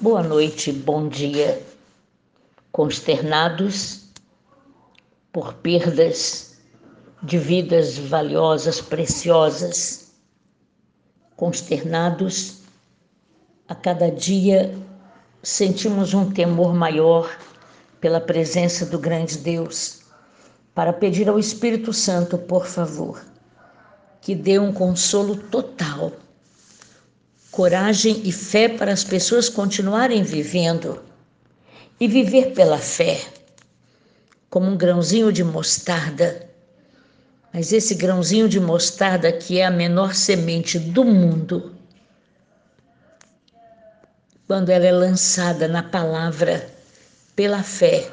Boa noite, bom dia. Consternados por perdas de vidas valiosas, preciosas, consternados, a cada dia sentimos um temor maior pela presença do grande Deus, para pedir ao Espírito Santo, por favor, que dê um consolo total coragem e fé para as pessoas continuarem vivendo e viver pela fé, como um grãozinho de mostarda. Mas esse grãozinho de mostarda, que é a menor semente do mundo, quando ela é lançada na palavra pela fé,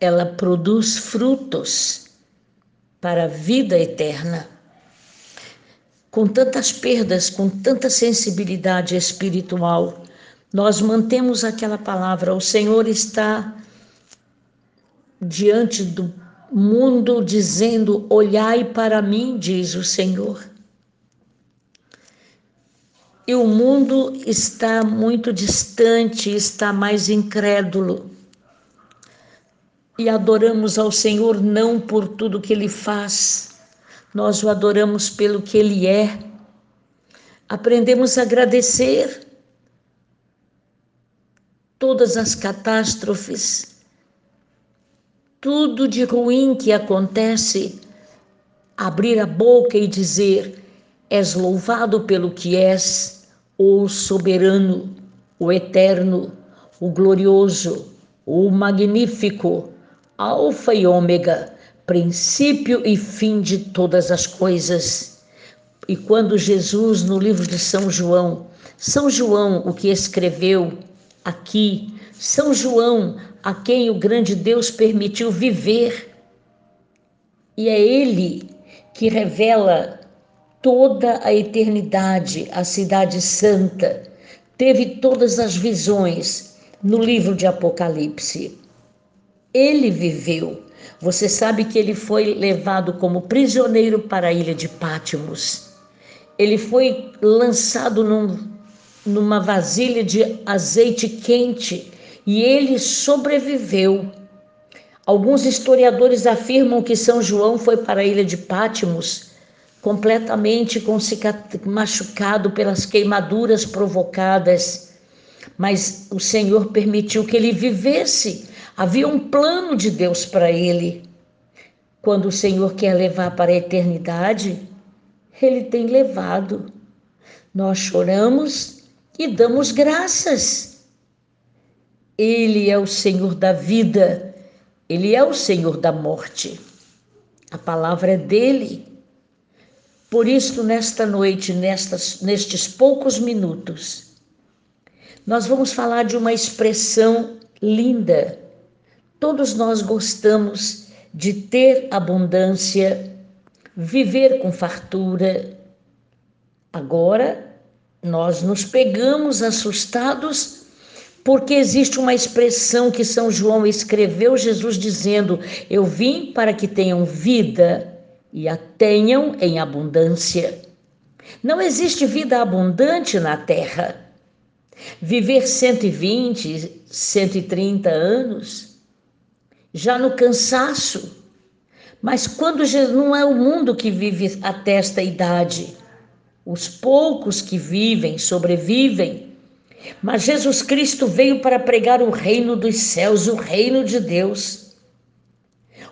ela produz frutos para a vida eterna com tantas perdas, com tanta sensibilidade espiritual, nós mantemos aquela palavra. O Senhor está diante do mundo dizendo: Olhai para mim, diz o Senhor. E o mundo está muito distante, está mais incrédulo. E adoramos ao Senhor não por tudo que Ele faz, nós o adoramos pelo que ele é. Aprendemos a agradecer todas as catástrofes, tudo de ruim que acontece, abrir a boca e dizer: És louvado pelo que és, o soberano, o eterno, o glorioso, o magnífico, Alfa e Ômega princípio e fim de todas as coisas. E quando Jesus, no livro de São João, São João, o que escreveu aqui, São João, a quem o grande Deus permitiu viver, e é ele que revela toda a eternidade, a Cidade Santa, teve todas as visões no livro de Apocalipse. Ele viveu você sabe que ele foi levado como prisioneiro para a ilha de Pátimos. Ele foi lançado num, numa vasilha de azeite quente e ele sobreviveu. Alguns historiadores afirmam que São João foi para a ilha de Pátimos completamente machucado pelas queimaduras provocadas, mas o Senhor permitiu que ele vivesse Havia um plano de Deus para ele. Quando o Senhor quer levar para a eternidade, ele tem levado. Nós choramos e damos graças. Ele é o Senhor da vida, ele é o Senhor da morte. A palavra é dele. Por isso, nesta noite, nestas, nestes poucos minutos, nós vamos falar de uma expressão linda Todos nós gostamos de ter abundância, viver com fartura. Agora, nós nos pegamos assustados porque existe uma expressão que São João escreveu, Jesus dizendo: Eu vim para que tenham vida e a tenham em abundância. Não existe vida abundante na terra. Viver 120, 130 anos já no cansaço. Mas quando Jesus, não é o mundo que vive até esta idade, os poucos que vivem, sobrevivem. Mas Jesus Cristo veio para pregar o reino dos céus, o reino de Deus.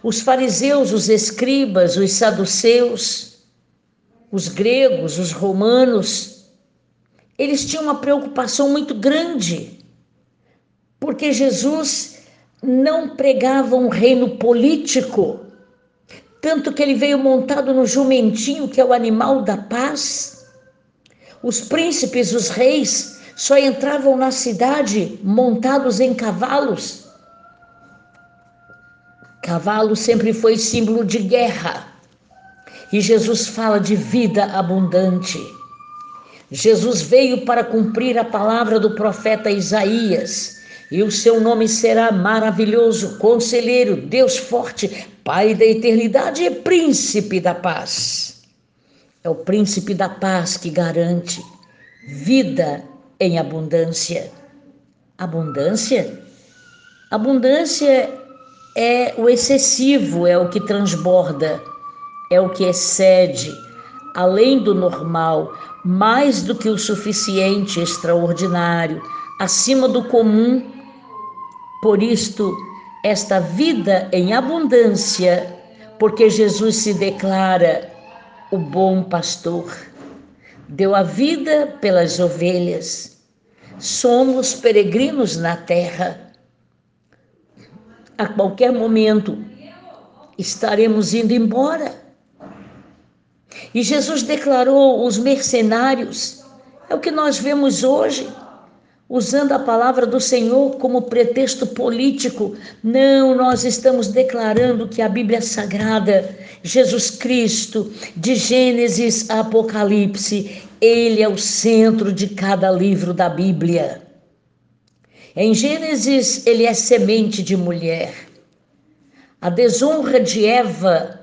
Os fariseus, os escribas, os saduceus, os gregos, os romanos, eles tinham uma preocupação muito grande, porque Jesus não pregava um reino político, tanto que ele veio montado no jumentinho, que é o animal da paz. Os príncipes, os reis, só entravam na cidade montados em cavalos. Cavalo sempre foi símbolo de guerra. E Jesus fala de vida abundante. Jesus veio para cumprir a palavra do profeta Isaías e o seu nome será maravilhoso, conselheiro, Deus forte, Pai da eternidade e príncipe da paz. É o príncipe da paz que garante vida em abundância. Abundância? Abundância é o excessivo, é o que transborda, é o que excede, além do normal, mais do que o suficiente, extraordinário, acima do comum. Por isto, esta vida em abundância, porque Jesus se declara o bom pastor. Deu a vida pelas ovelhas. Somos peregrinos na terra. A qualquer momento estaremos indo embora. E Jesus declarou os mercenários. É o que nós vemos hoje usando a palavra do Senhor como pretexto político. Não, nós estamos declarando que a Bíblia Sagrada, Jesus Cristo, de Gênesis a Apocalipse, ele é o centro de cada livro da Bíblia. Em Gênesis, ele é semente de mulher. A desonra de Eva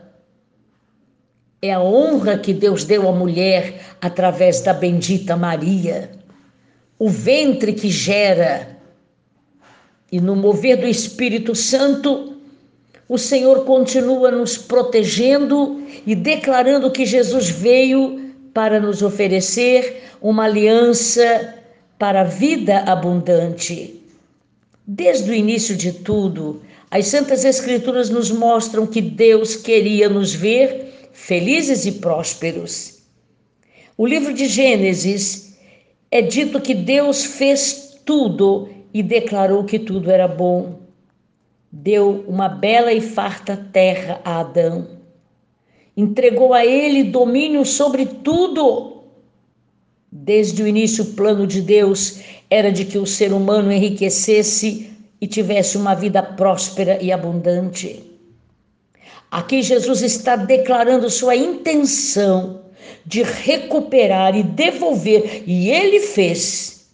é a honra que Deus deu à mulher através da bendita Maria o ventre que gera. E no mover do Espírito Santo, o Senhor continua nos protegendo e declarando que Jesus veio para nos oferecer uma aliança para a vida abundante. Desde o início de tudo, as Santas Escrituras nos mostram que Deus queria nos ver felizes e prósperos. O livro de Gênesis é dito que Deus fez tudo e declarou que tudo era bom. Deu uma bela e farta terra a Adão. Entregou a ele domínio sobre tudo. Desde o início, o plano de Deus era de que o ser humano enriquecesse e tivesse uma vida próspera e abundante. Aqui Jesus está declarando sua intenção de recuperar e devolver, e ele fez.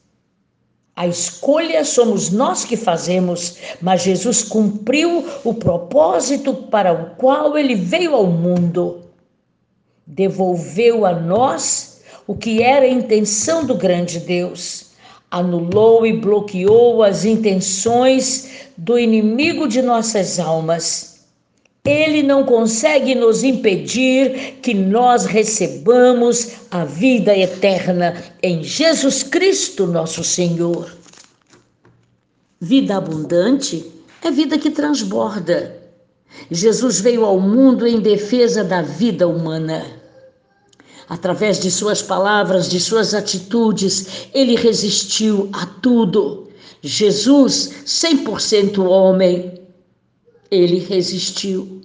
A escolha somos nós que fazemos, mas Jesus cumpriu o propósito para o qual ele veio ao mundo. Devolveu a nós o que era a intenção do grande Deus. Anulou e bloqueou as intenções do inimigo de nossas almas ele não consegue nos impedir que nós recebamos a vida eterna em Jesus Cristo, nosso Senhor. Vida abundante é vida que transborda. Jesus veio ao mundo em defesa da vida humana. Através de suas palavras, de suas atitudes, ele resistiu a tudo. Jesus, 100% homem, ele resistiu.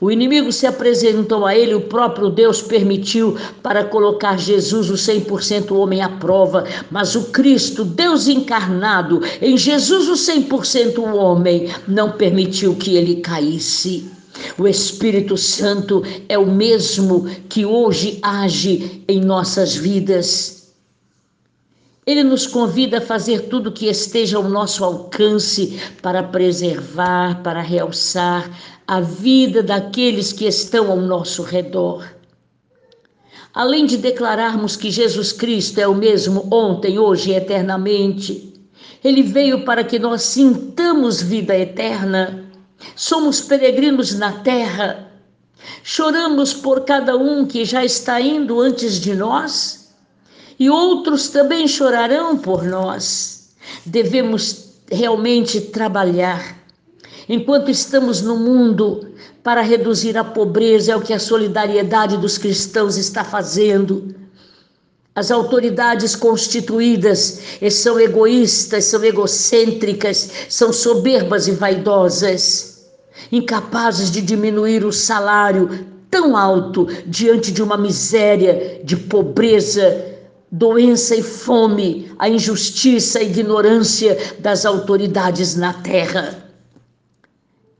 O inimigo se apresentou a ele, o próprio Deus permitiu para colocar Jesus, o 100% homem, à prova. Mas o Cristo, Deus encarnado, em Jesus, o 100% homem, não permitiu que ele caísse. O Espírito Santo é o mesmo que hoje age em nossas vidas. Ele nos convida a fazer tudo que esteja ao nosso alcance para preservar, para realçar a vida daqueles que estão ao nosso redor. Além de declararmos que Jesus Cristo é o mesmo ontem, hoje e eternamente, ele veio para que nós sintamos vida eterna. Somos peregrinos na terra. Choramos por cada um que já está indo antes de nós e outros também chorarão por nós. Devemos realmente trabalhar enquanto estamos no mundo para reduzir a pobreza, é o que a solidariedade dos cristãos está fazendo. As autoridades constituídas são egoístas, são egocêntricas, são soberbas e vaidosas, incapazes de diminuir o salário tão alto diante de uma miséria, de pobreza, doença e fome, a injustiça e ignorância das autoridades na terra.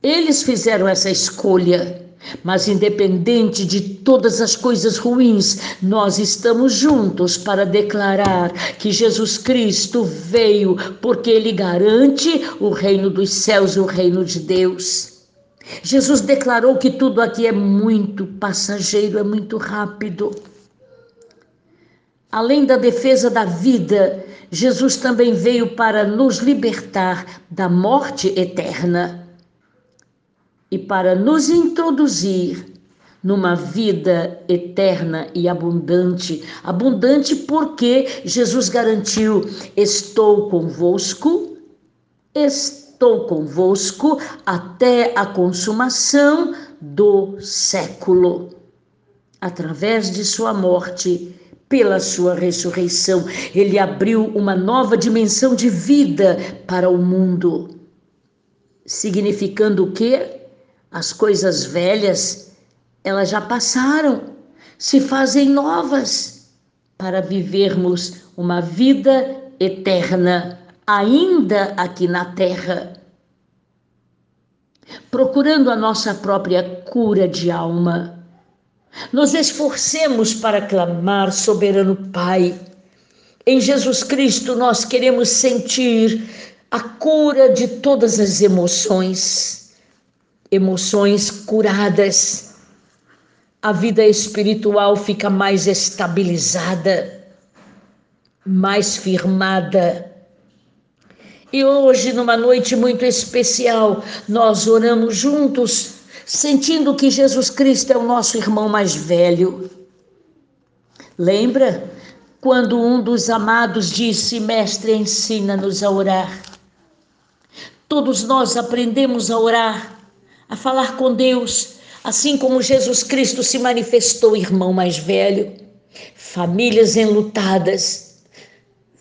Eles fizeram essa escolha, mas independente de todas as coisas ruins, nós estamos juntos para declarar que Jesus Cristo veio porque ele garante o reino dos céus e o reino de Deus. Jesus declarou que tudo aqui é muito passageiro, é muito rápido. Além da defesa da vida, Jesus também veio para nos libertar da morte eterna e para nos introduzir numa vida eterna e abundante. Abundante porque Jesus garantiu: estou convosco, estou convosco até a consumação do século. Através de sua morte, pela sua ressurreição, ele abriu uma nova dimensão de vida para o mundo. Significando o quê? As coisas velhas elas já passaram, se fazem novas para vivermos uma vida eterna, ainda aqui na terra. Procurando a nossa própria cura de alma, nos esforcemos para clamar, soberano Pai. Em Jesus Cristo nós queremos sentir a cura de todas as emoções, emoções curadas a vida espiritual fica mais estabilizada, mais firmada. E hoje, numa noite muito especial, nós oramos juntos, sentindo que Jesus Cristo é o nosso irmão mais velho. Lembra quando um dos amados disse: Mestre, ensina-nos a orar? Todos nós aprendemos a orar, a falar com Deus Assim como Jesus Cristo se manifestou, irmão mais velho, famílias enlutadas,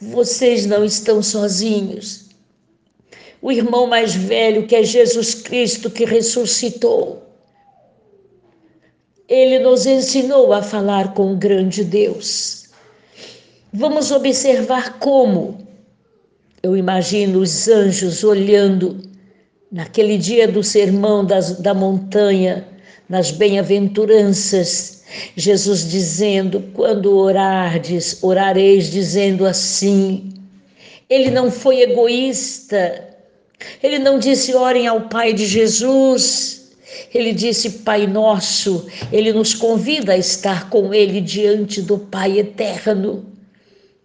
vocês não estão sozinhos. O irmão mais velho, que é Jesus Cristo, que ressuscitou, ele nos ensinou a falar com o grande Deus. Vamos observar como. Eu imagino os anjos olhando naquele dia do sermão das, da montanha nas bem-aventuranças, Jesus dizendo: quando orardes, orareis dizendo assim. Ele não foi egoísta, ele não disse orem ao Pai de Jesus, ele disse Pai Nosso, ele nos convida a estar com ele diante do Pai eterno.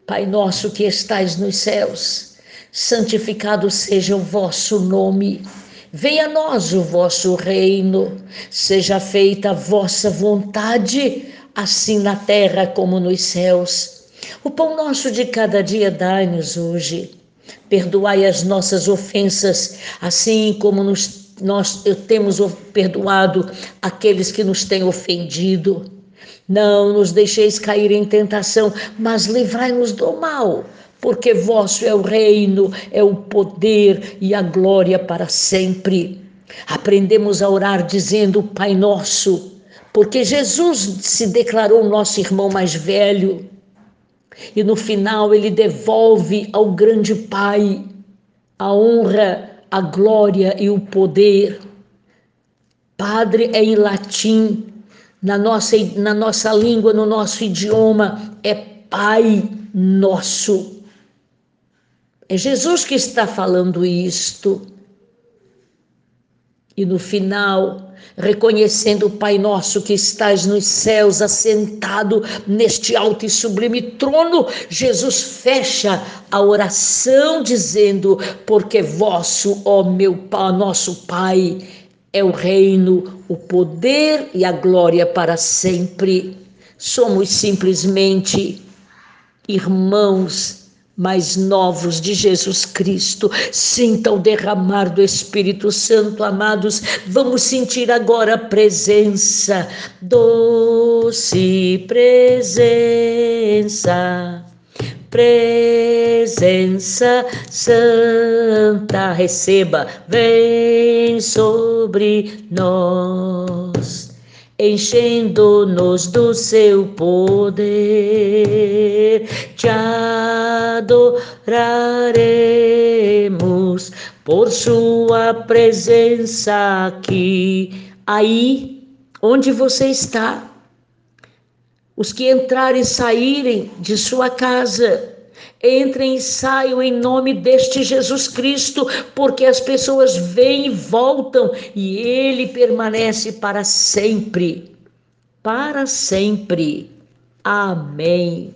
Pai Nosso que estais nos céus, santificado seja o vosso nome. Venha a nós o vosso reino, seja feita a vossa vontade, assim na terra como nos céus. O pão nosso de cada dia dai-nos hoje. Perdoai as nossas ofensas, assim como nos, nós temos perdoado aqueles que nos têm ofendido. Não nos deixeis cair em tentação, mas livrai-nos do mal porque vosso é o reino, é o poder e a glória para sempre. Aprendemos a orar dizendo Pai Nosso, porque Jesus se declarou nosso irmão mais velho. E no final ele devolve ao grande Pai a honra, a glória e o poder. Padre é em latim, na nossa, na nossa língua, no nosso idioma, é Pai Nosso. É Jesus que está falando isto. E no final, reconhecendo o Pai Nosso que estás nos céus, assentado neste alto e sublime trono, Jesus fecha a oração dizendo: Porque vosso, ó meu Pai, nosso Pai, é o reino, o poder e a glória para sempre. Somos simplesmente irmãos mais novos de Jesus Cristo. Sinta o derramar do Espírito Santo, amados. Vamos sentir agora a presença, doce presença. Presença Santa, receba, vem sobre nós enchendo-nos do seu poder, te adoraremos por sua presença aqui. Aí onde você está, os que entrarem e saírem de sua casa, Entrem e saiam em nome deste Jesus Cristo, porque as pessoas vêm e voltam e ele permanece para sempre. Para sempre. Amém.